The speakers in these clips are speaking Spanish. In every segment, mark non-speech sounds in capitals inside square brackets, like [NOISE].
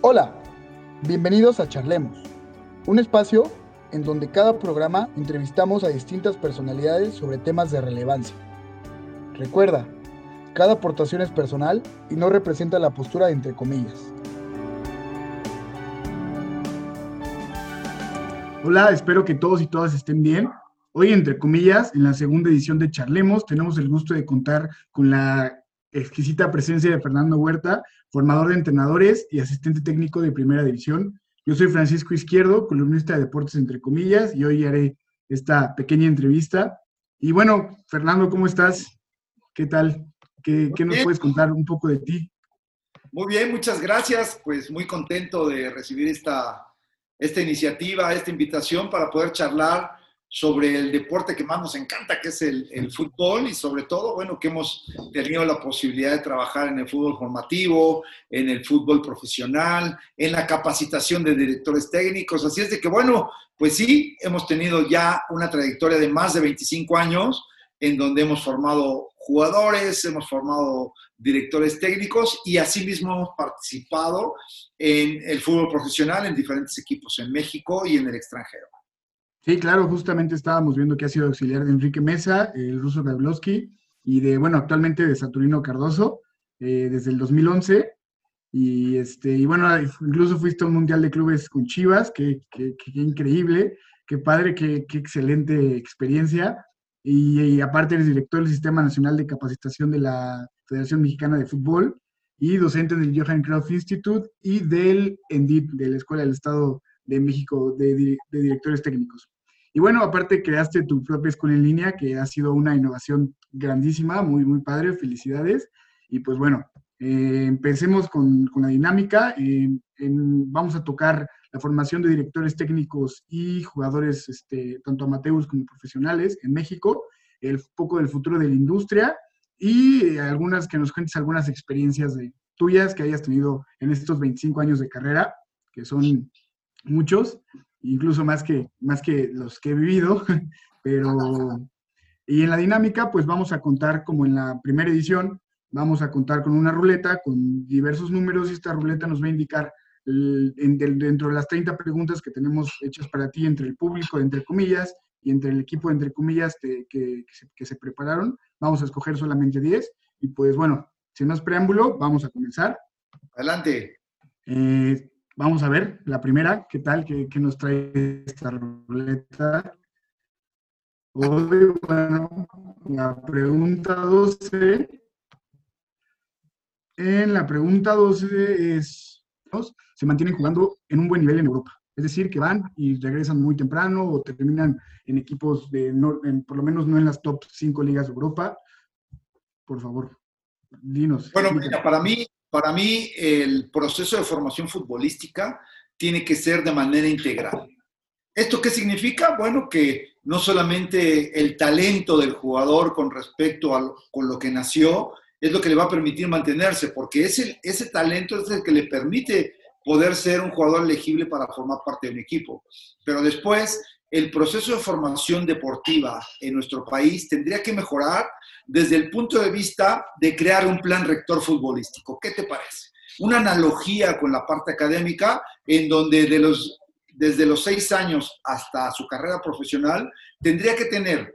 Hola, bienvenidos a Charlemos, un espacio en donde cada programa entrevistamos a distintas personalidades sobre temas de relevancia. Recuerda, cada aportación es personal y no representa la postura de entre comillas. Hola, espero que todos y todas estén bien. Hoy, entre comillas, en la segunda edición de Charlemos, tenemos el gusto de contar con la exquisita presencia de Fernando Huerta, formador de entrenadores y asistente técnico de primera división. Yo soy Francisco Izquierdo, columnista de deportes entre comillas, y hoy haré esta pequeña entrevista. Y bueno, Fernando, ¿cómo estás? ¿Qué tal? ¿Qué, qué nos puedes contar un poco de ti? Muy bien, muchas gracias. Pues muy contento de recibir esta, esta iniciativa, esta invitación para poder charlar sobre el deporte que más nos encanta, que es el, fútbol, y sobre todo, bueno, que hemos tenido la posibilidad de trabajar en el fútbol formativo, en el fútbol profesional, en la capacitación de directores técnicos. Así es de que, bueno, pues sí, hemos tenido ya una trayectoria de más de 25 años en donde hemos formado jugadores, hemos formado directores técnicos y asimismo hemos participado en el fútbol profesional en diferentes equipos en México y en el extranjero. Sí, claro, justamente estábamos viendo que ha sido auxiliar de Enrique Mesa, el ruso Gablowski, y de, bueno, actualmente de Saturnino Cardoso, eh, desde el 2011. Y, este, y bueno, incluso fuiste a un Mundial de Clubes con Chivas, qué que, increíble, qué padre, qué, excelente experiencia. Y, aparte eres director del Sistema Nacional de Capacitación de la Federación Mexicana de Fútbol y docente del Johan Cruyff Institute y del ENDIT, de la Escuela del Estado de México de directores técnicos. Y bueno, aparte creaste tu propia escuela en línea, que ha sido una innovación grandísima, muy, muy padre, felicidades. Y pues bueno, eh, empecemos con, con, la dinámica. vamos a tocar la formación de directores técnicos y jugadores, este, tanto amateurs como profesionales en México, el poco del futuro de la industria y algunas que nos cuentes algunas experiencias de, tuyas que hayas tenido en estos 25 años de carrera, que son muchos incluso más que, más que los que he vivido, [LAUGHS] pero... Y en la dinámica, pues vamos a contar, como en la primera edición, vamos a contar con una ruleta con diversos números y esta ruleta nos va a indicar dentro de las 30 preguntas que tenemos hechas para ti entre el público, entre comillas, y entre el equipo, entre comillas, que, que, se, prepararon. Vamos a escoger solamente 10. Y pues bueno, sin más preámbulo, vamos a comenzar. Adelante. Eh, Vamos a ver la primera, ¿qué tal? ¿Qué, nos trae esta ruleta? Hoy, bueno, la pregunta 12. En la pregunta 12 es, se mantienen jugando en un buen nivel en Europa. Es decir, que van y regresan muy temprano o terminan en equipos de, por lo menos no en las top 5 ligas de Europa. Por favor, dinos. Bueno, mira, para mí para mí, el proceso de formación futbolística tiene que ser de manera integral. ¿Esto qué significa? Bueno, que no solamente el talento del jugador con respecto a con lo que nació es lo que le va a permitir mantenerse, porque ese, ese talento es el que le permite poder ser un jugador elegible para formar parte de un equipo. Pero después, el proceso de formación deportiva en nuestro país tendría que mejorar desde el punto de vista de crear un plan rector futbolístico. ¿Qué te parece? Una analogía con la parte académica en donde de los, desde los seis años hasta su carrera profesional tendría que tener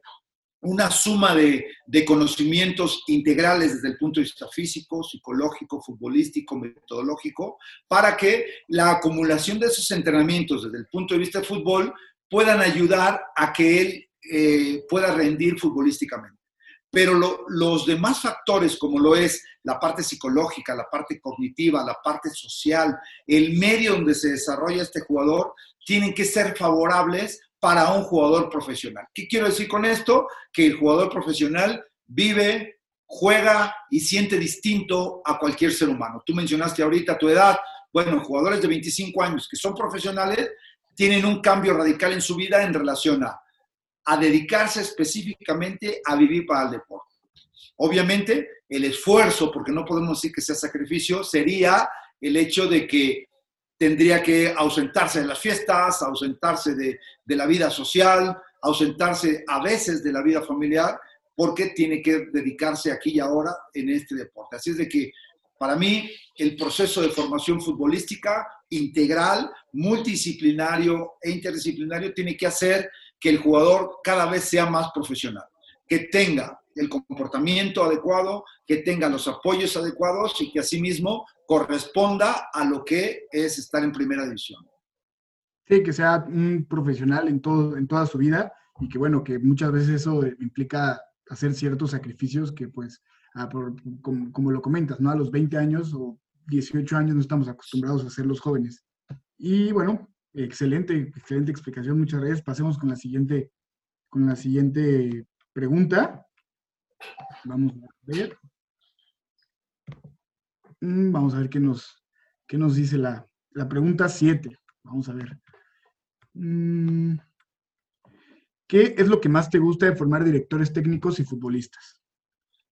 una suma de, de, conocimientos integrales desde el punto de vista físico, psicológico, futbolístico, metodológico, para que la acumulación de esos entrenamientos desde el punto de vista de fútbol puedan ayudar a que él eh, pueda rendir futbolísticamente pero los demás factores, como lo es la parte psicológica, la parte cognitiva, la parte social, el medio donde se desarrolla este jugador, tienen que ser favorables para un jugador profesional. ¿Qué quiero decir con esto? Que el jugador profesional vive, juega y siente distinto a cualquier ser humano. Tú mencionaste ahorita tu edad. Bueno, jugadores de 25 años que son profesionales tienen un cambio radical en su vida en relación a a dedicarse específicamente a vivir para el deporte. Obviamente, el esfuerzo, porque no podemos decir que sea sacrificio, sería el hecho de que tendría que ausentarse de las fiestas, ausentarse de, la vida social, ausentarse a veces de la vida familiar, porque tiene que dedicarse aquí y ahora en este deporte. Así es de que Para mí, el proceso de formación futbolística integral, multidisciplinario e interdisciplinario tiene que hacer que el jugador cada vez sea más profesional, que tenga el comportamiento adecuado, que tenga los apoyos adecuados y que asimismo corresponda a lo que es estar en primera división. Sí, que sea un profesional en, todo, en toda su vida y que bueno, que muchas veces eso implica hacer ciertos sacrificios que pues, como, como, lo comentas, ¿no? A los 20 años o 18 años no estamos acostumbrados a ser los jóvenes. Y bueno, excelente, excelente explicación, muchas gracias. Pasemos con la siguiente, con la siguiente pregunta. Vamos a ver. Mm, vamos a ver qué nos, qué nos dice la, la pregunta 7. Vamos a ver. Mm, ¿Qué es lo que más te gusta de formar directores técnicos y futbolistas?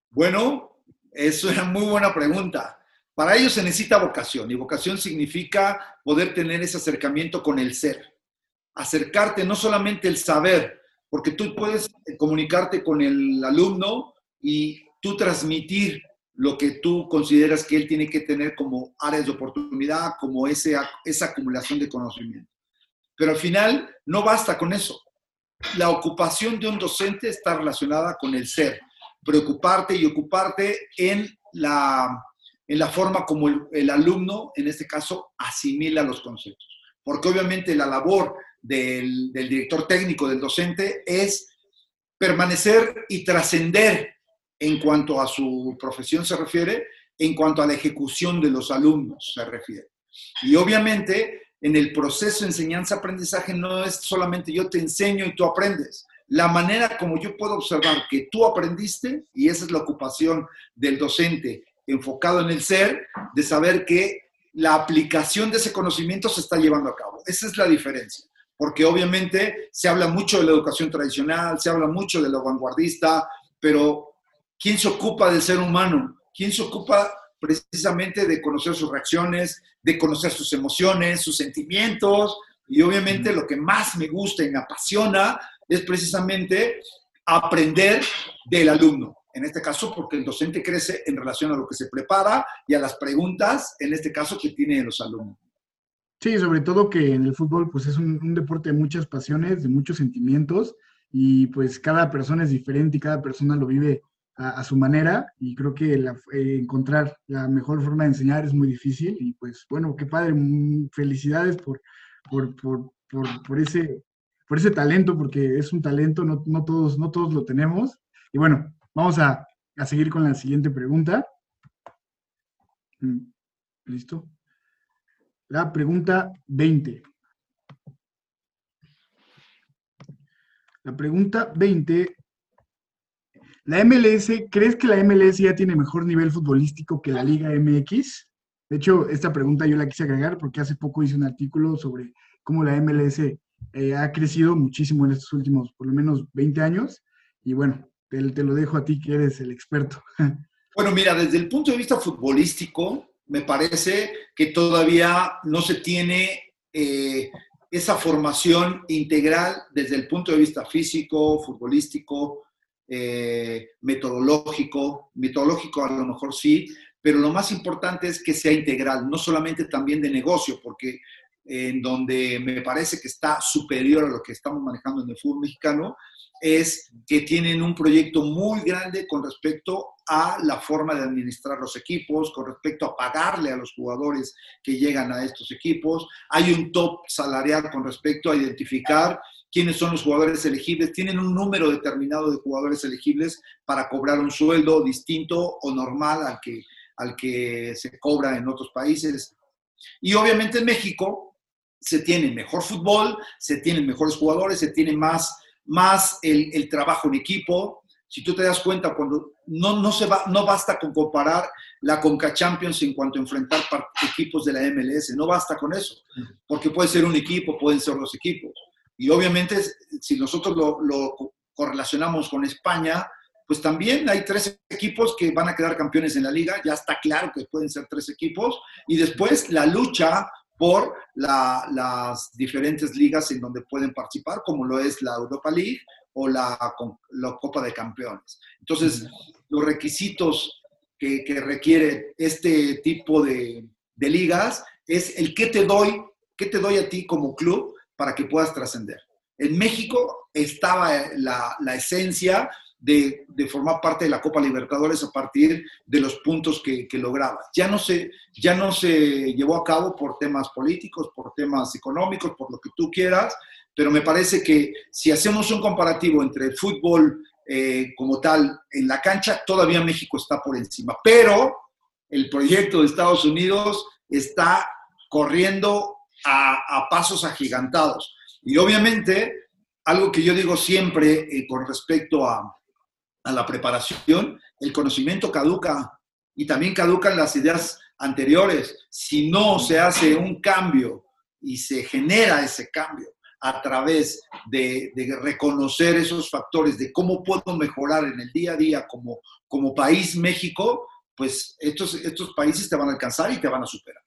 Bueno, es una muy buena pregunta. Para ello se necesita vocación y vocación significa poder tener ese acercamiento con el ser. Acercarte no solamente el saber, porque tú puedes comunicarte con el alumno y tú transmitir lo que tú consideras que él tiene que tener como áreas de oportunidad, como ese, esa acumulación de conocimiento. Pero al final no basta con eso. La ocupación de un docente está relacionada con el ser, preocuparte y ocuparte en la, en la forma como el, alumno, en este caso, asimila los conceptos. Porque obviamente la labor del, del director técnico, del docente, es permanecer y trascender en cuanto a su profesión se refiere, en cuanto a la ejecución de los alumnos se refiere. Y obviamente en el proceso de enseñanza-aprendizaje no es solamente yo te enseño y tú aprendes. La manera como yo puedo observar que tú aprendiste, y esa es la ocupación del docente enfocado en el ser, de saber que la aplicación de ese conocimiento se está llevando a cabo. Esa es la diferencia, porque obviamente se habla mucho de la educación tradicional, se habla mucho de lo vanguardista, pero ¿Quién se ocupa del ser humano? ¿Quién se ocupa precisamente de conocer sus reacciones, de conocer sus emociones, sus sentimientos? Y obviamente lo que más me gusta y me apasiona es precisamente aprender del alumno. En este caso, porque el docente crece en relación a lo que se prepara y a las preguntas, en este caso, que tienen los alumnos. Sí, sobre todo que en el fútbol pues es un, un, deporte de muchas pasiones, de muchos sentimientos y pues cada persona es diferente y cada persona lo vive a, su manera y creo que eh, encontrar la mejor forma de enseñar es muy difícil y pues bueno, qué padre, mm, felicidades por, por, por, por, ese, por ese talento, porque es un talento, no, no, todos, no todos lo tenemos. Y bueno, vamos a, a seguir con la siguiente pregunta. Mm, ¿Listo? La pregunta 20. La pregunta 20 la MLS, ¿crees que la MLS ya tiene mejor nivel futbolístico que la Liga MX? De hecho, esta pregunta yo la quise agregar porque hace poco hice un artículo sobre cómo la MLS eh, ha crecido muchísimo en estos últimos, por lo menos 20 años. Y bueno, te, lo dejo a ti que eres el experto. [LAUGHS] Bueno, mira, desde el punto de vista futbolístico, me parece que todavía no se tiene eh, esa formación integral desde el punto de vista físico, futbolístico, eh, metodológico, metodológico a lo mejor sí, pero lo más importante es que sea integral, no solamente también de negocio, porque en donde me parece que está superior a lo que estamos manejando en el fútbol mexicano, es que tienen un proyecto muy grande con respecto a la forma de administrar los equipos, con respecto a pagarle a los jugadores que llegan a estos equipos. Hay un top salarial con respecto a identificar quiénes son los jugadores elegibles, tienen un número determinado de jugadores elegibles para cobrar un sueldo distinto o normal al que, al que se cobra en otros países. Y obviamente en México se tiene mejor fútbol, se tienen mejores jugadores, se tiene más, más el, trabajo en equipo. Si tú te das cuenta, cuando no, no, se va, no basta con comparar la Conca Champions en cuanto a enfrentar equipos de la MLS, no basta con eso, porque puede ser un equipo, pueden ser dos equipos. Y obviamente, si nosotros lo, correlacionamos con España, pues también hay tres equipos que van a quedar campeones en la liga, ya está claro que pueden ser tres equipos, y después la lucha por las diferentes ligas en donde pueden participar, como lo es la Europa League o la, la Copa de Campeones. Entonces, los requisitos que, requiere este tipo de, ligas es el qué te doy, qué te doy a ti como club para que puedas trascender. En México estaba la, esencia de, formar parte de la Copa Libertadores a partir de los puntos que, que lograba. Ya no, se, ya no se llevó a cabo por temas políticos, por temas económicos, por lo que tú quieras, pero me parece que si hacemos un comparativo entre el fútbol eh, como tal en la cancha, todavía México está por encima. Pero el proyecto de Estados Unidos está corriendo a, pasos agigantados. Y obviamente, algo que yo digo siempre eh, con respecto a, a la preparación, el conocimiento caduca y también caducan las ideas anteriores. Si no se hace un cambio y se genera ese cambio a través de, reconocer esos factores, de cómo puedo mejorar en el día a día como, como país México, pues estos, estos países te van a alcanzar y te van a superar.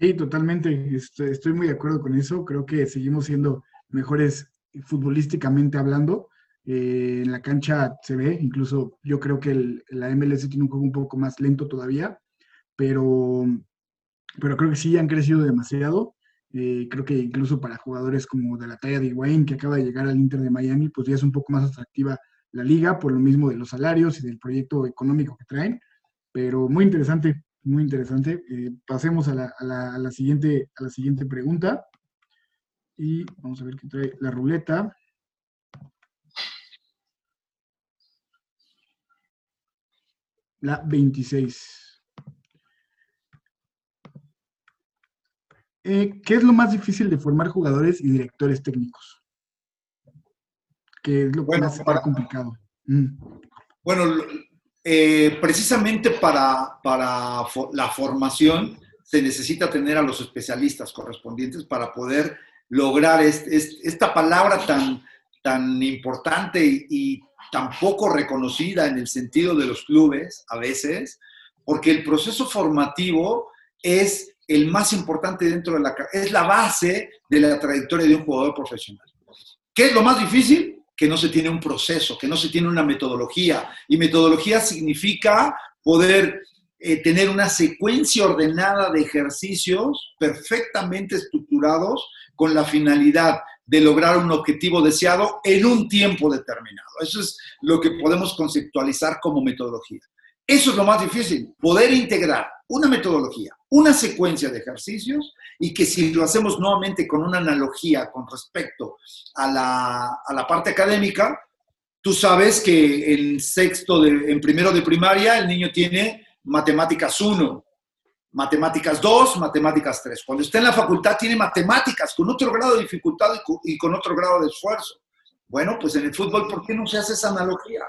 Sí, totalmente. Estoy muy de acuerdo con eso. Creo que seguimos siendo mejores futbolísticamente hablando. Eh, en la cancha se ve, incluso yo creo que la MLS tiene un juego un poco más lento todavía, pero, pero creo que sí han crecido demasiado. Eh, creo que incluso para jugadores como de la talla de Wayne, que acaba de llegar al Inter de Miami, pues ya es un poco más atractiva la liga por lo mismo de los salarios y del proyecto económico que traen. Pero muy interesante, muy interesante. Eh, pasemos a la, a, la, siguiente, a la siguiente pregunta. Y vamos a ver qué trae la ruleta. La 26. Eh, ¿qué es lo más difícil de formar jugadores y directores técnicos? ¿Qué es lo más complicado? Mm. Bueno, eh, precisamente para, para la formación se necesita tener a los especialistas correspondientes para poder lograr esta palabra tan, tan importante y, y tan poco reconocida en el sentido de los clubes a veces, porque el proceso formativo es el más importante dentro de la es la base de la trayectoria de un jugador profesional. ¿Qué es lo más difícil? Que no se tiene un proceso, que no se tiene una metodología. Y metodología significa poder eh, tener una secuencia ordenada de ejercicios perfectamente estructurados con la finalidad de lograr un objetivo deseado en un tiempo determinado. Eso es lo que podemos conceptualizar como metodología. Eso es lo más difícil, poder integrar una metodología, una secuencia de ejercicios y que si lo hacemos nuevamente con una analogía con respecto a la, parte académica, tú sabes que en sexto, de, en primero de primaria, el niño tiene matemáticas 1, matemáticas 2, matemáticas 3. Cuando está en la facultad tiene matemáticas con otro grado de dificultad y con otro grado de esfuerzo. Bueno, pues en el fútbol, ¿por qué no se hace esa analogía?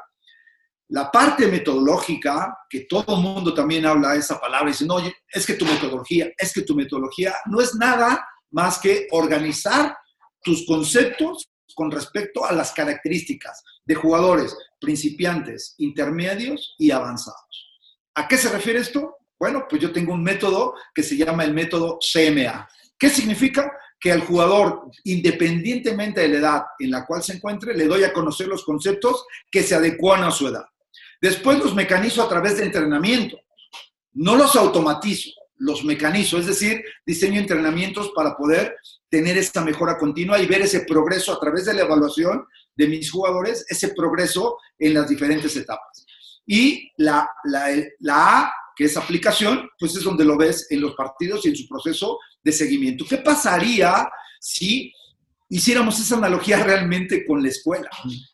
La parte metodológica, que todo el mundo también habla esa palabra, y dice, no, es que tu metodología, es que tu metodología no es nada más que organizar tus conceptos con respecto a las características de jugadores principiantes, intermedios y avanzados. ¿A qué se refiere esto? Bueno, pues yo tengo un método que se llama el método CMA. ¿Qué significa? Que al jugador, independientemente de la edad en la cual se encuentre, le doy a conocer los conceptos que se adecuan a su edad. Después los mecanizo a través de entrenamiento. No los automatizo, los mecanizo, es decir, diseño entrenamientos para poder tener esta mejora continua y ver ese progreso a través de la evaluación de mis jugadores, ese progreso en las diferentes etapas. Y la, la, la A, que es aplicación, pues es donde lo ves en los partidos y en su proceso de seguimiento. ¿Qué pasaría si hiciéramos esa analogía realmente con la escuela?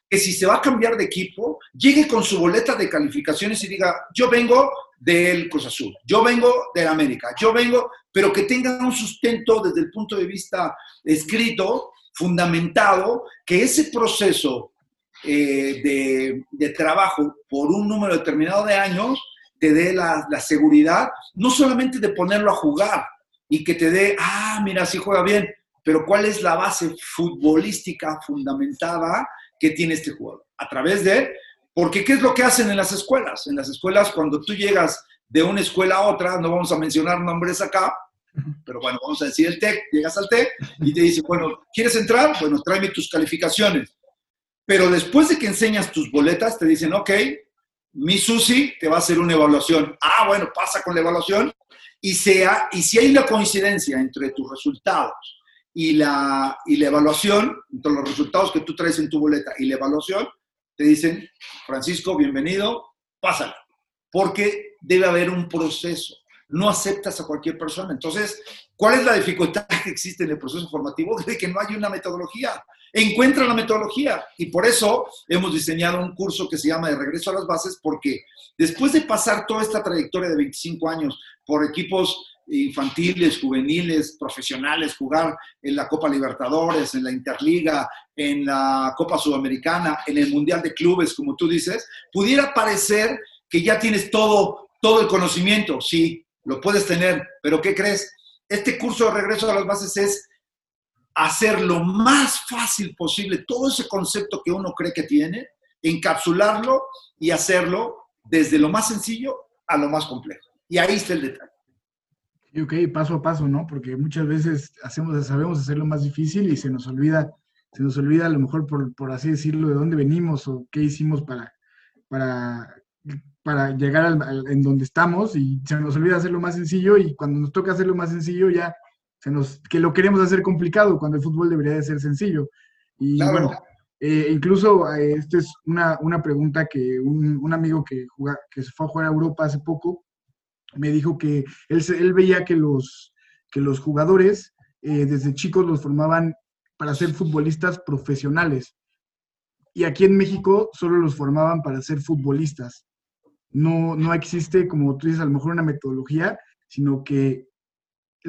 que si se va a cambiar de equipo, llegue con su boleta de calificaciones y diga, yo vengo del Cruz Azul, yo vengo del América, yo vengo, pero que tenga un sustento desde el punto de vista escrito, fundamentado, que ese proceso eh, de, de, trabajo por un número determinado de años te dé la, seguridad, no solamente de ponerlo a jugar y que te dé, ah, mira, sí juega bien, pero cuál es la base futbolística fundamentada ¿Qué tiene este jugador. A través de, porque ¿qué es lo que hacen en las escuelas? En las escuelas, cuando tú llegas de una escuela a otra, no vamos a mencionar nombres acá, pero bueno, vamos a decir el TEC, llegas al TEC y te dice, bueno, ¿quieres entrar? Bueno, tráeme tus calificaciones. Pero después de que enseñas tus boletas, te dicen, ok, mi Susi te va a hacer una evaluación. Ah, bueno, pasa con la evaluación y, sea, y si hay una coincidencia entre tus resultados y la, y la evaluación, entre los resultados que tú traes en tu boleta y la evaluación, te dicen, Francisco, bienvenido, pásala. Porque debe haber un proceso. No aceptas a cualquier persona. Entonces, ¿cuál es la dificultad [LAUGHS] que existe en el proceso formativo? [LAUGHS] De que no hay una metodología. Encuentra la metodología. Y por eso hemos diseñado un curso que se llama De Regreso a las Bases, porque después de pasar toda esta trayectoria de 25 años por equipos infantiles, juveniles, profesionales, jugar en la Copa Libertadores, en la Interliga, en la Copa Sudamericana, en el Mundial de Clubes, como tú dices, pudiera parecer que ya tienes todo, todo el conocimiento. Sí, lo puedes tener, pero ¿qué crees? Este curso de regreso a las bases es hacer lo más fácil posible todo ese concepto que uno cree que tiene, encapsularlo y hacerlo desde lo más sencillo a lo más complejo. Y ahí está el detalle. Ok, paso a paso, ¿no? Porque muchas veces hacemos, sabemos hacerlo más difícil y se nos olvida, se nos olvida a lo mejor por, por así decirlo, de dónde venimos o qué hicimos para, para, para llegar al, en donde estamos y se nos olvida hacerlo más sencillo y cuando nos toca hacerlo más sencillo ya nos, que lo queremos hacer complicado cuando el fútbol debería de ser sencillo. Y bueno, eh, incluso eh, esta es una, una, pregunta que un, un amigo que, que se fue a jugar a Europa hace poco me dijo que él, él veía que los, que los jugadores eh, desde chicos los formaban para ser futbolistas profesionales. Y aquí en México solo los formaban para ser futbolistas. No, no existe, como tú dices, a lo mejor una metodología, sino que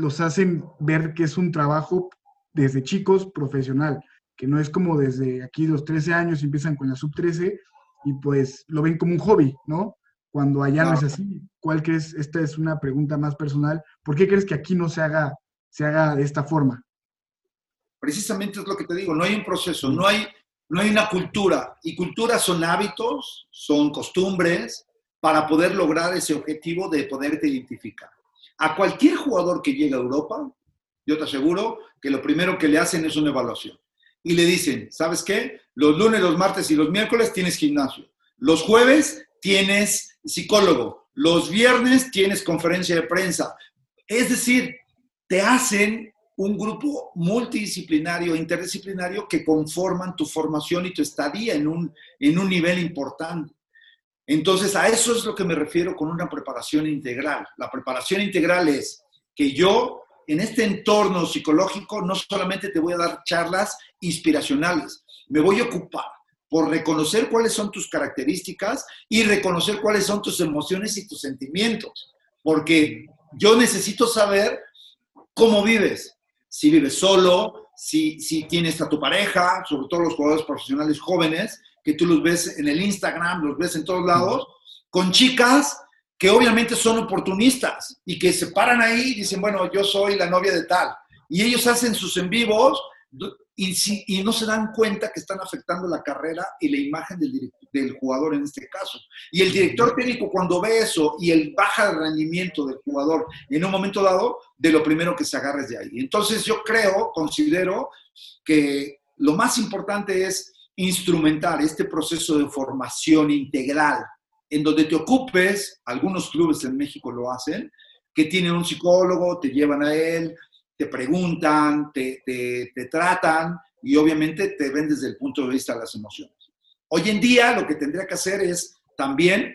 los hacen ver que es un trabajo desde chicos profesional, que no es como desde aquí los 13 años empiezan con la sub 13 y pues lo ven como un hobby, ¿no? Cuando allá no es así. ¿Cuál crees? Esta es una pregunta más personal. ¿Por qué crees que aquí no se haga, se haga de esta forma? Precisamente es lo que te digo, no hay un proceso, no hay, no hay una cultura. Y culturas son hábitos, son costumbres para poder lograr ese objetivo de poderte identificar. A cualquier jugador que llegue a Europa, yo te aseguro que lo primero que le hacen es una evaluación. Y le dicen, ¿sabes qué? Los lunes, los martes y los miércoles tienes gimnasio. Los jueves tienes psicólogo. Los viernes tienes conferencia de prensa. Es decir, te hacen un grupo multidisciplinario, interdisciplinario que conforman tu formación y tu estadía en un, en un nivel importante. Entonces, a eso es lo que me refiero con una preparación integral. La preparación integral es que yo, en este entorno psicológico, no solamente te voy a dar charlas inspiracionales, me voy a ocupar por reconocer cuáles son tus características y reconocer cuáles son tus emociones y tus sentimientos. Porque yo necesito saber cómo vives. Si vives solo, si, si tienes a tu pareja, sobre todo los jugadores profesionales jóvenes, que tú los ves en el Instagram, los ves en todos lados, con chicas que obviamente son oportunistas y que se paran ahí y dicen, bueno, yo soy la novia de tal. Y ellos hacen sus en vivos y, si, y no se dan cuenta que están afectando la carrera y la imagen del, del jugador en este caso. Y el director técnico cuando ve eso y el baja de rendimiento del jugador en un momento dado, de lo primero que se agarra es de ahí. Entonces yo creo, considero que lo más importante es instrumentar este proceso de formación integral, en donde te ocupes, algunos clubes en México lo hacen, que tienen un psicólogo, te llevan a él, te preguntan, te, te, tratan y obviamente te ven desde el punto de vista de las emociones. Hoy en día lo que tendría que hacer es también,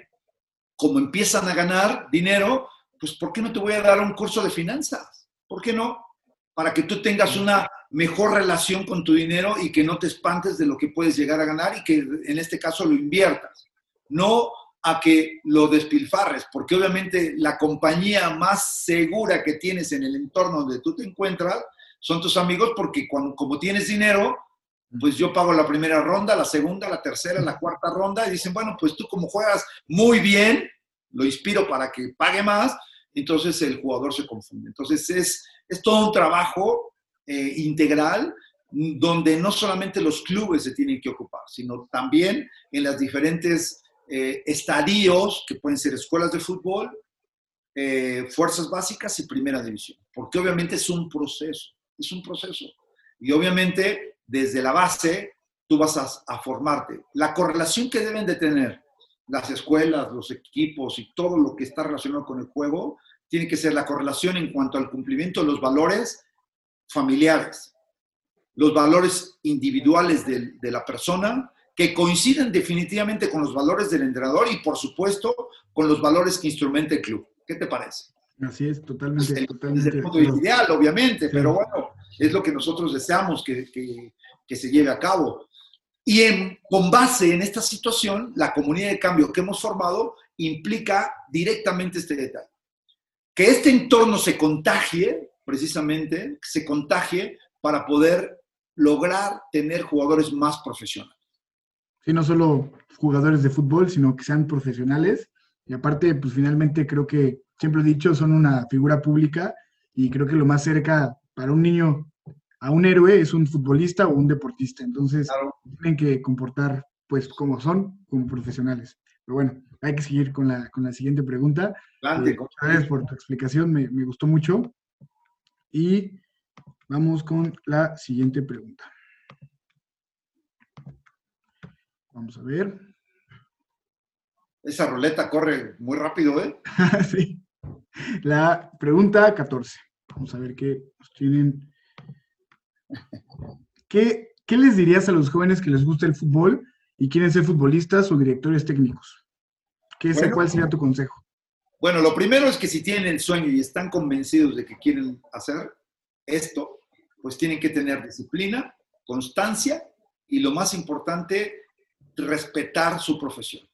como empiezan a ganar dinero, pues ¿por qué no te voy a dar un curso de finanzas? ¿Por qué no? Para que tú tengas una mejor relación con tu dinero y que no te espantes de lo que puedes llegar a ganar y que en este caso lo inviertas. No a que lo despilfarres, porque obviamente la compañía más segura que tienes en el entorno donde tú te encuentras son tus amigos, porque cuando, como tienes dinero, pues yo pago la primera ronda, la segunda, la tercera, la cuarta ronda, y dicen, bueno, pues tú como juegas muy bien, lo inspiro para que pague más, entonces el jugador se confunde. Entonces es, es todo un trabajo eh, integral donde no solamente los clubes se tienen que ocupar, sino también en las diferentes eh, estadios, que pueden ser escuelas de fútbol, eh, fuerzas básicas y primera división, porque obviamente es un proceso, es un proceso. Y obviamente desde la base tú vas a, formarte. La correlación que deben de tener las escuelas, los equipos y todo lo que está relacionado con el juego, tiene que ser la correlación en cuanto al cumplimiento de los valores familiares, los valores individuales de, de la persona, que coinciden definitivamente con los valores del entrenador y, por supuesto, con los valores que instrumenta el club. ¿Qué te parece? Así es, totalmente. Desde, totalmente el punto ideal, obviamente, pero bueno, es lo que nosotros deseamos que, que, que se lleve a cabo. Y en, con base en esta situación, la comunidad de cambio que hemos formado implica directamente este detalle. Que este entorno se contagie, precisamente, se contagie para poder lograr tener jugadores más profesionales. Sí, no solo jugadores de fútbol, sino que sean profesionales. Y aparte, pues finalmente creo que, siempre he dicho, son una figura pública y creo que lo más cerca para un niño a un héroe es un futbolista o un deportista. Entonces, claro. tienen que comportar pues como son, como profesionales. Pero bueno, hay que seguir con la, con la siguiente pregunta. Grande, eh, gracias por tu explicación, me, me gustó mucho. Y vamos con la siguiente pregunta. Vamos a ver. Esa ruleta corre muy rápido, ¿eh? [LAUGHS] sí. La pregunta 14. Vamos a ver qué nos tienen. ¿Qué, ¿Qué, les dirías a los jóvenes que les gusta el fútbol y quieren ser futbolistas o directores técnicos? ¿Qué bueno, ¿Cuál sería tu consejo? Bueno, lo primero es que si tienen el sueño y están convencidos de que quieren hacer esto, pues tienen que tener disciplina, constancia y lo más importante, respetar su profesión.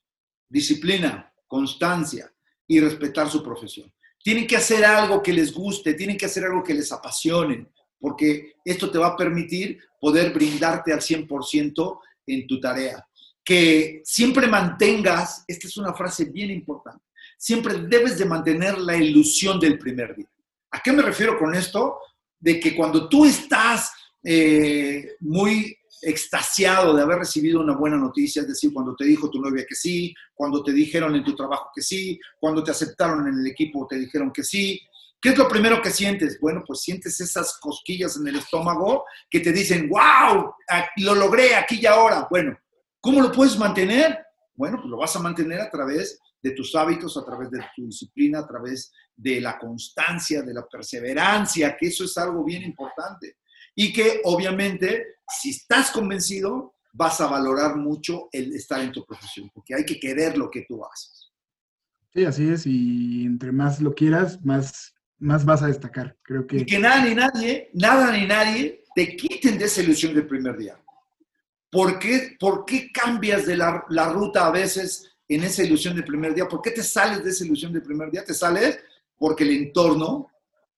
Disciplina, constancia y respetar su profesión. Tienen que hacer algo que les guste, tienen que hacer algo que les apasione, porque esto te va a permitir poder brindarte al 100% en tu tarea. Que siempre mantengas, esta es una frase bien importante, siempre debes de mantener la ilusión del primer día. ¿A qué me refiero con esto? De que cuando tú estás eh, muy extasiado de haber recibido una buena noticia, es decir, cuando te dijo tu novia que sí, cuando te dijeron en tu trabajo que sí, cuando te aceptaron en el equipo te dijeron que sí. ¿Qué es lo primero que sientes? Bueno, pues sientes esas cosquillas en el estómago que te dicen, wow, lo logré aquí y ahora. Bueno, ¿cómo lo puedes mantener? Bueno, pues lo vas a mantener a través de tus hábitos, a través de tu disciplina, a través de la constancia, de la perseverancia, que eso es algo bien importante y que obviamente si estás convencido vas a valorar mucho el estar en tu profesión, porque hay que querer lo que tú haces. Sí, así es, y entre más lo quieras, más, más vas a destacar, creo que... Y que nada ni nadie, nada ni nadie te quiten de esa ilusión del primer día. ¿Por qué, por qué cambias de la, la ruta a veces en esa ilusión del primer día? ¿Por qué te sales de esa ilusión del primer día? Te sales porque el entorno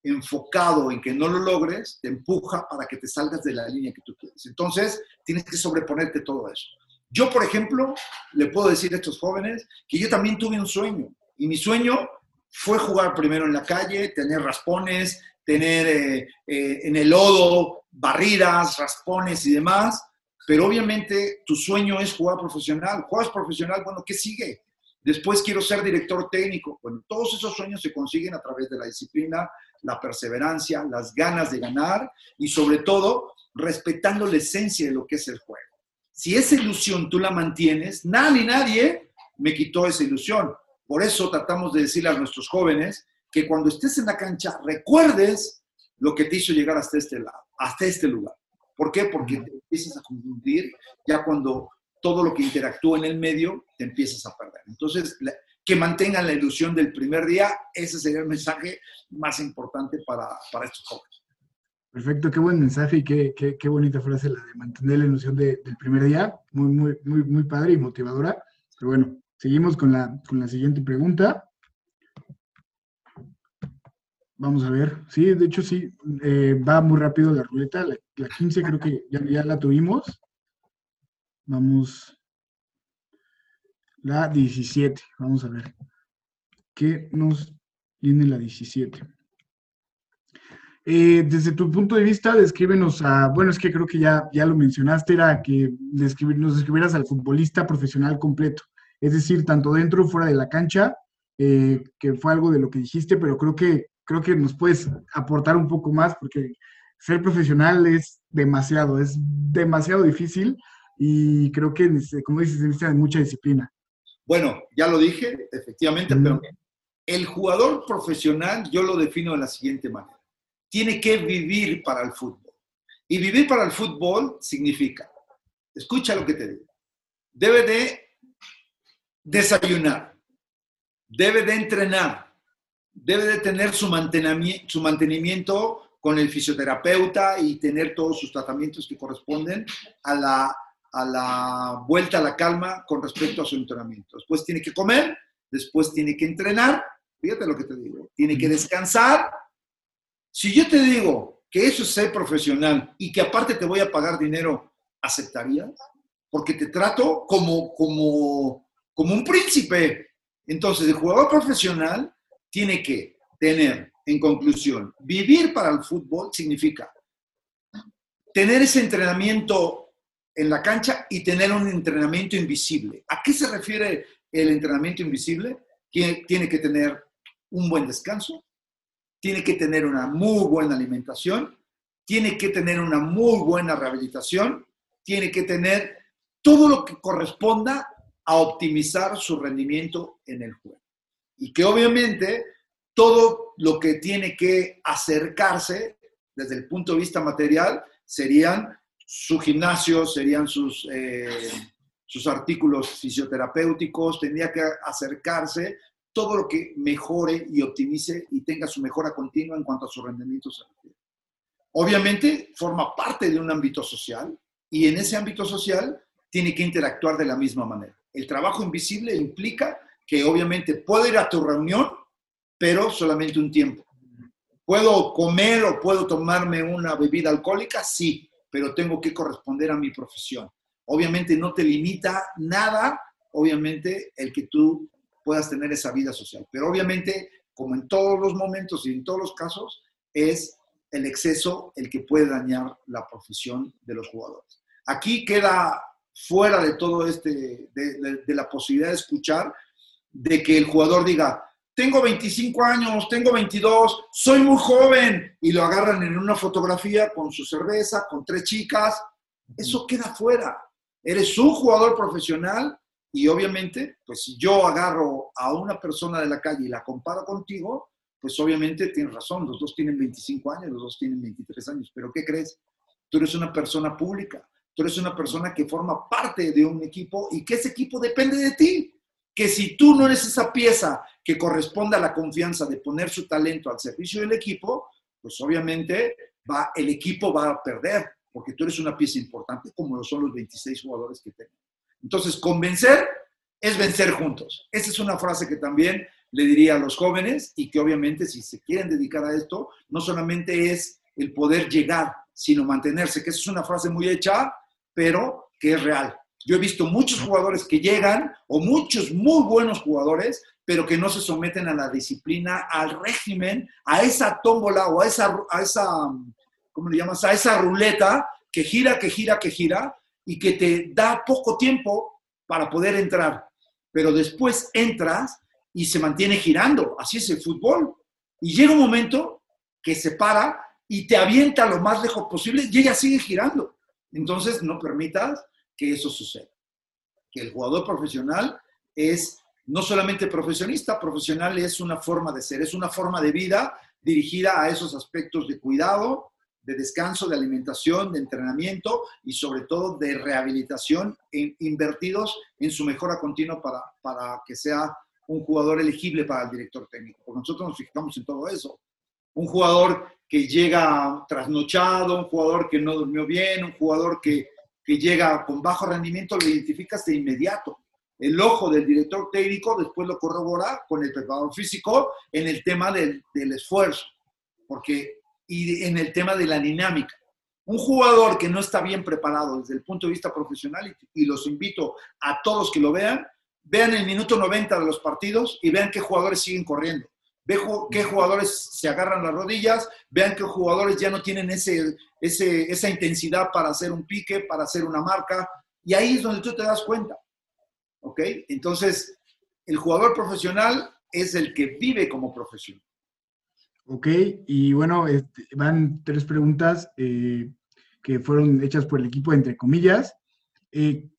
enfocado en que no lo logres, te empuja para que te salgas de la línea que tú quieres. Entonces, tienes que sobreponerte todo eso. Yo, por ejemplo, le puedo decir a estos jóvenes que yo también tuve un sueño y mi sueño fue jugar primero en la calle, tener raspones, tener eh, eh, en el lodo barridas, raspones y demás, pero obviamente tu sueño es jugar profesional. Juegas profesional, bueno, ¿qué sigue? Después quiero ser director técnico. Bueno, todos esos sueños se consiguen a través de la disciplina, la perseverancia, las ganas de ganar y sobre todo respetando la esencia de lo que es el juego. Si esa ilusión tú la mantienes, nadie, nadie me quitó esa ilusión. Por eso tratamos de decirle a nuestros jóvenes que cuando estés en la cancha recuerdes lo que te hizo llegar hasta este lado, hasta este lugar. ¿Por qué? Porque te empiezas a confundir ya cuando todo lo que interactúa en el medio te empiezas a perder. Entonces, que mantengan la ilusión del primer día. Ese sería el mensaje más importante para, para estos jóvenes. Perfecto, qué buen mensaje y qué, qué, qué bonita frase la de mantener la ilusión de, del primer día. Muy, muy, muy, muy padre y motivadora. Pero bueno, seguimos con la, con la siguiente pregunta. Vamos a ver. Sí, de hecho sí, eh, va muy rápido la ruleta. La, la 15 creo que ya, ya la tuvimos. Vamos la 17. Vamos a ver. ¿Qué nos tiene la 17? Eh, desde tu punto de vista, descríbenos a, bueno, es que creo que ya, ya lo mencionaste, era que describir, nos describieras al futbolista profesional completo, es decir, tanto dentro o fuera de la cancha, eh, que fue algo de lo que dijiste, pero creo que, creo que nos puedes aportar un poco más, porque ser profesional es demasiado, es demasiado difícil y creo que, como dices, necesita mucha disciplina. Bueno, ya lo dije, efectivamente, pero el jugador profesional yo lo defino de la siguiente manera. Tiene que vivir para el fútbol. Y vivir para el fútbol significa, escucha lo que te digo, debe de desayunar, debe de entrenar, debe de tener su mantenimiento, su mantenimiento con el fisioterapeuta y tener todos sus tratamientos que corresponden a la, a la vuelta a la calma con respecto a su entrenamiento. Después tiene que comer, después tiene que entrenar, fíjate lo que te digo, tiene que descansar. Si yo te digo que eso es ser profesional y que aparte te voy a pagar dinero, ¿aceptarías? Porque te trato como, como, como un príncipe. Entonces, el jugador profesional tiene que tener en conclusión, vivir para el fútbol significa tener ese entrenamiento en la cancha y tener un entrenamiento invisible. ¿A qué se refiere el entrenamiento invisible? Tiene que tener un buen descanso, tiene que tener una muy buena alimentación, tiene que tener una muy buena rehabilitación, tiene que tener todo lo que corresponda a optimizar su rendimiento en el juego. Y que obviamente todo lo que tiene que acercarse desde el punto de vista material serían su gimnasio, serían sus, eh, sus artículos fisioterapéuticos, tendría que acercarse todo lo que mejore y optimice y tenga su mejora continua en cuanto a su rendimiento Obviamente forma parte de un ámbito social y en ese ámbito social tiene que interactuar de la misma manera. El trabajo invisible implica que obviamente puede ir a tu reunión pero solamente un tiempo. ¿Puedo comer o puedo tomarme una bebida alcohólica? Sí, pero tengo que corresponder a mi profesión. Obviamente no te limita nada, obviamente, el que tú puedas tener esa vida social. Pero obviamente, como en todos los momentos y en todos los casos, es el exceso el que puede dañar la profesión de los jugadores. Aquí queda fuera de todo este, de, de la posibilidad de escuchar, de que el jugador diga, tengo 25 años, tengo 22, soy muy joven, y lo agarran en una fotografía con su cerveza, con tres chicas, eso queda fuera. Eres un jugador profesional y obviamente, pues si yo agarro a una persona de la calle y la comparo contigo, pues obviamente tienes razón, los dos tienen 25 años, los dos tienen 23 años, pero ¿qué crees? Tú eres una persona pública, tú eres una persona que forma parte de un equipo y que ese equipo depende de ti que si tú no eres esa pieza que corresponde a la confianza de poner su talento al servicio del equipo, pues obviamente va, el equipo va a perder, porque tú eres una pieza importante como lo son los 26 jugadores que tenemos. Entonces, convencer es vencer juntos. Esa es una frase que también le diría a los jóvenes y que obviamente si se quieren dedicar a esto, no solamente es el poder llegar, sino mantenerse, que esa es una frase muy hecha, pero que es real. Yo he visto muchos jugadores que llegan, o muchos muy buenos jugadores, pero que no se someten a la disciplina, al régimen, a esa tómbola o a esa, a esa ¿cómo le llamas? A esa ruleta que gira, que gira, que gira, y que te da poco tiempo para poder entrar. Pero después entras y se mantiene girando. Así es el fútbol. Y llega un momento que se para y te avienta lo más lejos posible y ella sigue girando. Entonces, no permitas que eso suceda. Que el jugador profesional es no solamente profesionista, profesional es una forma de ser, es una forma de vida dirigida a esos aspectos de cuidado, de descanso, de alimentación, de entrenamiento y sobre todo de rehabilitación invertidos en su mejora continua para, para que sea un jugador elegible para el director técnico. Porque nosotros nos fijamos en todo eso. Un jugador que llega trasnochado, un jugador que no durmió bien, un jugador que que llega con bajo rendimiento lo identificas de inmediato. El ojo del director técnico después lo corrobora con el preparador físico en el tema del, esfuerzo porque, y en el tema de la dinámica. Un jugador que no está bien preparado desde el punto de vista profesional, y, los invito a todos que lo vean, vean el minuto 90 de los partidos y vean qué jugadores siguen corriendo. Ve qué jugadores se agarran las rodillas, vean qué jugadores ya no tienen ese, esa intensidad para hacer un pique, para hacer una marca, y ahí es donde tú te das cuenta. ¿Ok? Entonces, el jugador profesional es el que vive como profesional. Ok, y bueno, este, van tres preguntas eh, que fueron hechas por el equipo, entre comillas. Eh,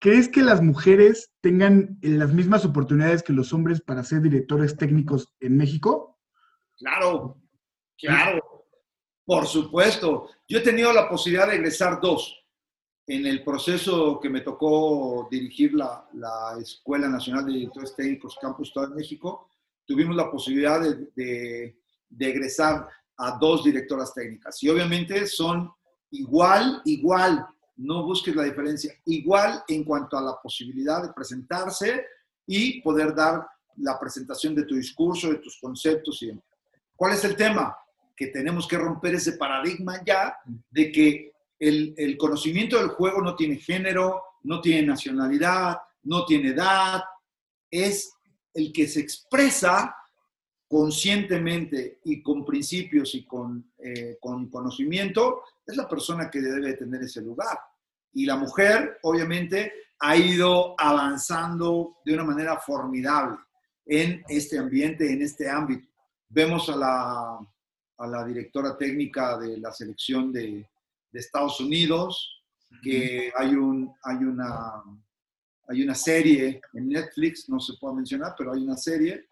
¿crees que las mujeres tengan las mismas oportunidades que los hombres para ser directores técnicos en México? Claro, claro, por supuesto. Yo he tenido la posibilidad de egresar dos. En el proceso que me tocó dirigir la, Escuela Nacional de Directores Técnicos Campus Estado de México, tuvimos la posibilidad de, de egresar a dos directoras técnicas. Y obviamente son igual, igual, no busques la diferencia, igual en cuanto a la posibilidad de presentarse y poder dar la presentación de tu discurso, de tus conceptos. Y ¿Cuál es el tema? Que tenemos que romper ese paradigma ya de que el, conocimiento del juego no tiene género, no tiene nacionalidad, no tiene edad, es el que se expresa conscientemente y con principios y con, eh, con conocimiento, es la persona que debe tener ese lugar. Y la mujer, obviamente, ha ido avanzando de una manera formidable en este ambiente, en este ámbito. Vemos a la, a la directora técnica de la selección de, de Estados Unidos, que hay, un, hay, una, hay una serie en Netflix, no se puede mencionar, pero hay una serie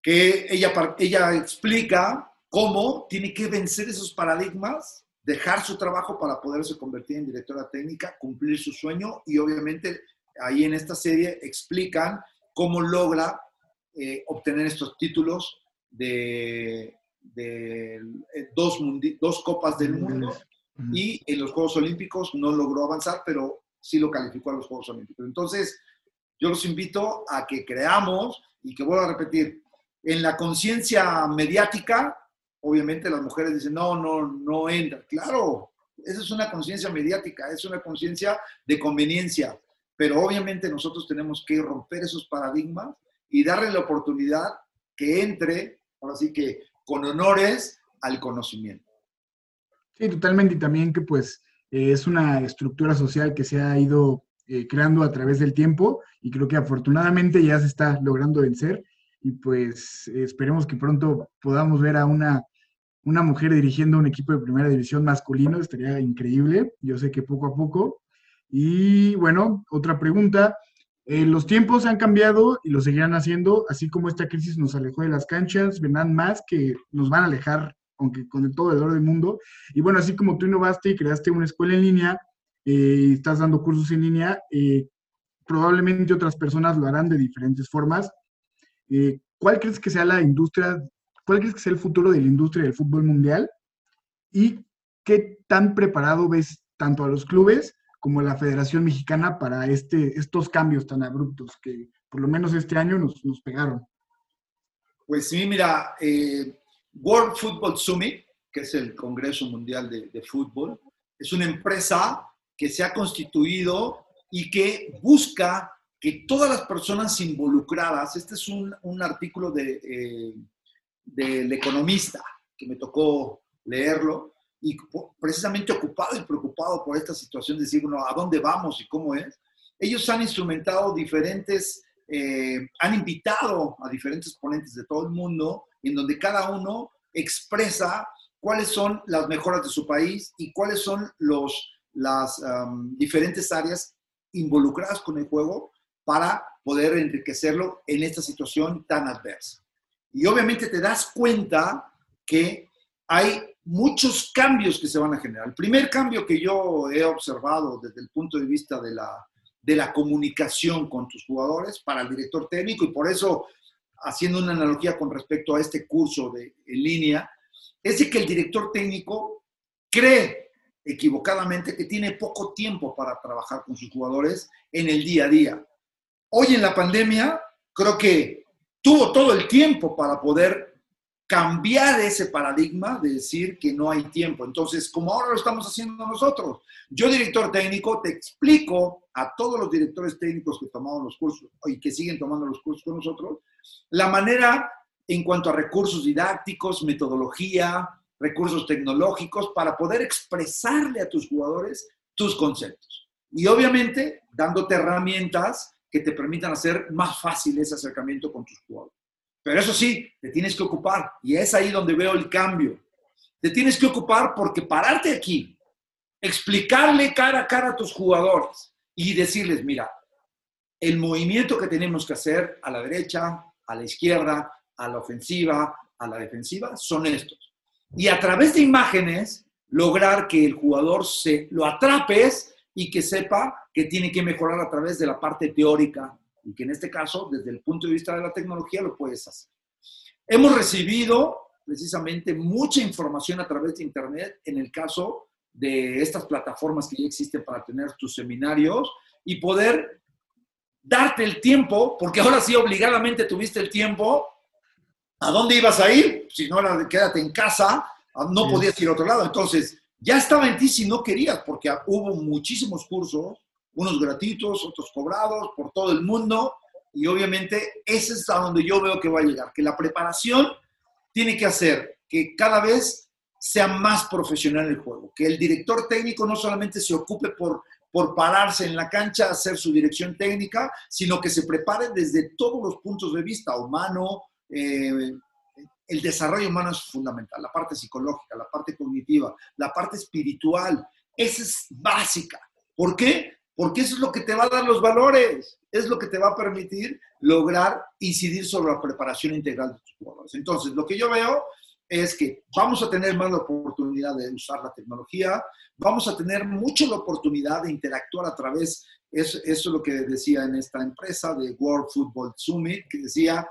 que ella, ella explica cómo tiene que vencer esos paradigmas, dejar su trabajo para poderse convertir en directora técnica, cumplir su sueño y obviamente ahí en esta serie explican cómo logra eh, obtener estos títulos de, de eh, dos, dos copas del mundo y en los Juegos Olímpicos no logró avanzar, pero sí lo calificó a los Juegos Olímpicos. Entonces, yo los invito a que creamos y que vuelvo a repetir, en la conciencia mediática, obviamente las mujeres dicen, no, no, no entra. Claro, esa es una conciencia mediática, es una conciencia de conveniencia, pero obviamente nosotros tenemos que romper esos paradigmas y darle la oportunidad que entre, ahora sí que con honores al conocimiento. Sí, totalmente, y también que pues eh, es una estructura social que se ha ido eh, creando a través del tiempo y creo que afortunadamente ya se está logrando vencer y pues esperemos que pronto podamos ver a una, una mujer dirigiendo un equipo de primera división masculino, estaría increíble, yo sé que poco a poco. Y bueno, otra pregunta, eh, los tiempos han cambiado y lo seguirán haciendo, así como esta crisis nos alejó de las canchas, vendrán más que nos van a alejar, aunque con todo el del mundo. Y bueno, así como tú innovaste y creaste una escuela en línea, eh, y estás dando cursos en línea, eh, probablemente otras personas lo harán de diferentes formas. ¿cuál crees que sea la industria, cuál crees que sea el futuro de la industria del fútbol mundial? ¿Y qué tan preparado ves tanto a los clubes como a la Federación Mexicana para este, estos cambios tan abruptos que por lo menos este año nos, nos pegaron? Pues sí, mira, eh, World Football Summit, que es el Congreso Mundial de, de Fútbol, es una empresa que se ha constituido y que busca que todas las personas involucradas, este es un, un artículo de, eh, del economista que me tocó leerlo, y precisamente ocupado y preocupado por esta situación, de decir, bueno, ¿a dónde vamos y cómo es? Ellos han instrumentado diferentes, eh, han invitado a diferentes ponentes de todo el mundo, en donde cada uno expresa cuáles son las mejoras de su país y cuáles son los, las diferentes áreas involucradas con el juego para poder enriquecerlo en esta situación tan adversa. Y obviamente te das cuenta que hay muchos cambios que se van a generar. El primer cambio que yo he observado desde el punto de vista de la, de la comunicación con tus jugadores para el director técnico y por eso haciendo una analogía con respecto a este curso de, en línea, es que el director técnico cree equivocadamente que tiene poco tiempo para trabajar con sus jugadores en el día a día. Hoy en la pandemia, creo que tuvo todo el tiempo para poder cambiar ese paradigma de decir que no hay tiempo. Entonces, como ahora lo estamos haciendo nosotros, yo, director técnico, te explico a todos los directores técnicos que tomamos los cursos y que siguen tomando los cursos con nosotros, la manera en cuanto a recursos didácticos, metodología, recursos tecnológicos para poder expresarle a tus jugadores tus conceptos. Y obviamente dándote herramientas que te permitan hacer más fácil ese acercamiento con tus jugadores. Pero eso sí, te tienes que ocupar y es ahí donde veo el cambio. Te tienes que ocupar porque pararte aquí, explicarle cara a cara a tus jugadores y decirles, mira, el movimiento que tenemos que hacer a la derecha, a la izquierda, a la ofensiva, a la defensiva, son estos. Y a través de imágenes, lograr que el jugador se lo atrapes y que sepa que tiene que mejorar a través de la parte teórica y que en este caso, desde el punto de vista de la tecnología, lo puedes hacer. Hemos recibido precisamente mucha información a través de Internet en el caso de estas plataformas que ya existen para tener tus seminarios y poder darte el tiempo, porque ahora sí obligadamente tuviste el tiempo, ¿a dónde ibas a ir? Si no era quédate en casa, no podías ir a otro lado. Entonces, ya estaba en ti si no querías, porque hubo muchísimos cursos, unos gratuitos, otros cobrados por todo el mundo, y obviamente ese es a donde yo veo que va a llegar, que la preparación tiene que hacer que cada vez sea más profesional el juego, que el director técnico no solamente se ocupe por, por pararse en la cancha hacer su dirección técnica, sino que se prepare desde todos los puntos de vista, humano, eh, el desarrollo humano es fundamental, la parte psicológica, la parte cognitiva, la parte espiritual, esa es básica. ¿Por qué? Porque eso es lo que te va a dar los valores, es lo que te va a permitir lograr incidir sobre la preparación integral de tus jugadores. Entonces, lo que yo veo es que vamos a tener más la oportunidad de usar la tecnología, vamos a tener mucho la oportunidad de interactuar a través, eso, eso es lo que decía en esta empresa de World Football Summit, que decía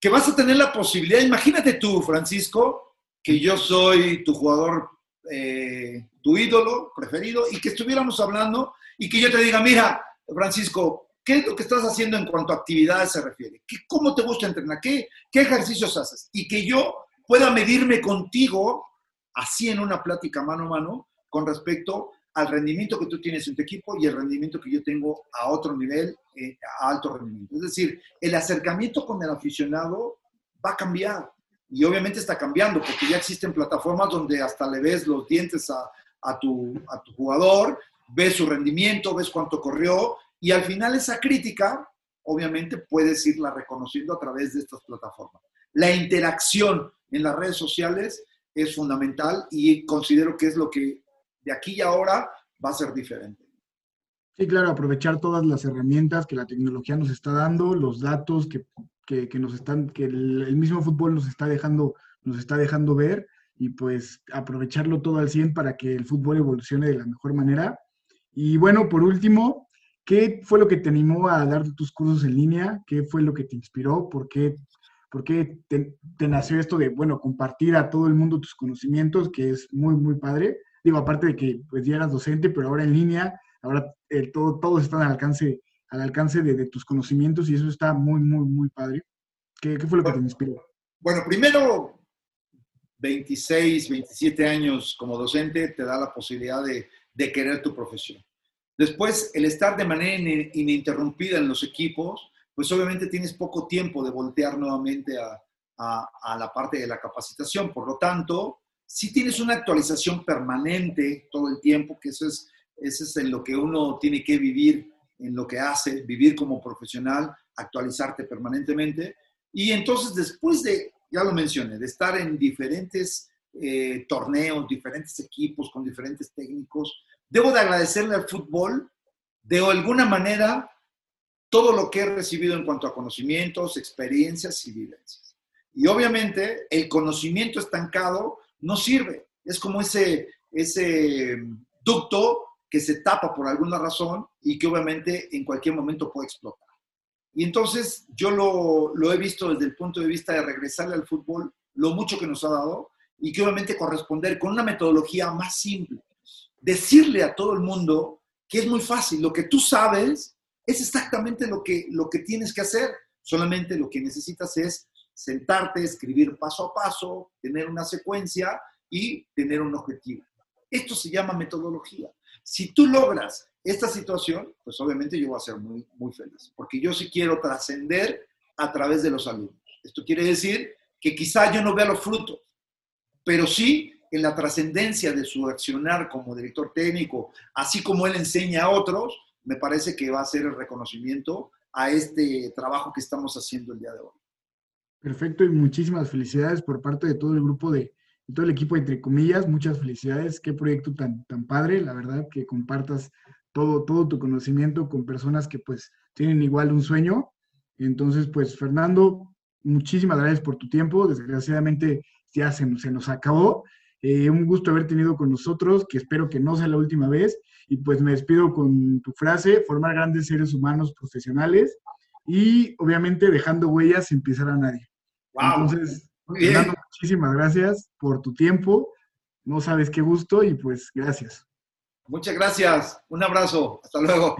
que vas a tener la posibilidad, imagínate tú, Francisco, que yo soy tu jugador, eh, tu ídolo preferido, y que estuviéramos hablando y que yo te diga, mira, Francisco, ¿qué es lo que estás haciendo en cuanto a actividades se refiere? ¿Qué, ¿Cómo te gusta entrenar? ¿Qué, ¿Qué ejercicios haces? Y que yo pueda medirme contigo, así en una plática mano a mano, con respecto al rendimiento que tú tienes en tu equipo y el rendimiento que yo tengo a otro nivel, eh, a alto rendimiento. Es decir, el acercamiento con el aficionado va a cambiar. Y obviamente está cambiando, porque ya existen plataformas donde hasta le ves los dientes a, a, tu, a tu jugador, ves su rendimiento, ves cuánto corrió, y al final esa crítica, obviamente, puedes irla reconociendo a través de estas plataformas. La interacción en las redes sociales es fundamental y considero que es lo que de aquí y ahora va a ser diferente. Sí, claro, aprovechar todas las herramientas que la tecnología nos está dando, los datos que, nos están, que el, mismo fútbol nos está dejando, nos está dejando ver y pues aprovecharlo todo al 100 para que el fútbol evolucione de la mejor manera. Y bueno, por último, ¿qué fue lo que te animó a dar tus cursos en línea? ¿Qué fue lo que te inspiró? ¿Por qué, por qué te, te nació esto de, bueno, compartir a todo el mundo tus conocimientos, que es muy, muy padre? Digo, aparte de que pues ya eras docente, pero ahora en línea, ahora todo, todos están al alcance, al alcance de, tus conocimientos y eso está muy, muy, muy padre. ¿Qué, qué fue lo que te inspiró? Bueno, primero, 26, 27 años como docente te da la posibilidad de, de querer tu profesión. Después, el estar de manera ininterrumpida en los equipos, pues obviamente tienes poco tiempo de voltear nuevamente a, a, a, la parte de la capacitación. Por lo tanto, si tienes una actualización permanente todo el tiempo, que eso es, eso es en lo que uno tiene que vivir, en lo que hace, vivir como profesional, actualizarte permanentemente. Y entonces después de, ya lo mencioné, de estar en diferentes eh, torneos, diferentes equipos, con diferentes técnicos, debo de agradecerle al fútbol de alguna manera todo lo que he recibido en cuanto a conocimientos, experiencias y vivencias. Y obviamente el conocimiento estancado no sirve. Es como ese, ese ducto que se tapa por alguna razón y que obviamente en cualquier momento puede explotar. Y entonces yo lo, lo he visto desde el punto de vista de regresarle al fútbol lo mucho que nos ha dado y que obviamente corresponder con una metodología más simple. Decirle a todo el mundo que es muy fácil, lo que tú sabes es exactamente lo que, lo que tienes que hacer, solamente lo que necesitas es sentarte, escribir paso a paso, tener una secuencia y tener un objetivo. Esto se llama metodología. Si tú logras esta situación, pues obviamente yo voy a ser muy, muy feliz, porque yo sí quiero trascender a través de los alumnos. Esto quiere decir que quizá yo no vea los frutos, pero sí en la trascendencia de su accionar como director técnico, así como él enseña a otros, me parece que va a ser el reconocimiento a este trabajo que estamos haciendo el día de hoy. Perfecto y muchísimas felicidades por parte de todo el grupo de, todo el equipo, entre comillas, muchas felicidades. Qué proyecto tan, tan padre, la verdad, que compartas todo, todo tu conocimiento con personas que pues tienen igual un sueño. Entonces, pues Fernando, muchísimas gracias por tu tiempo. Desgraciadamente ya se, se nos acabó. Eh, un gusto haber tenido con nosotros, que espero que no sea la última vez. Y pues me despido con tu frase, formar grandes seres humanos profesionales y obviamente dejando huellas sin pisar a nadie. Entonces, Fernando, muchísimas gracias por tu tiempo. No sabes qué gusto y pues gracias. Muchas gracias. Un abrazo. Hasta luego.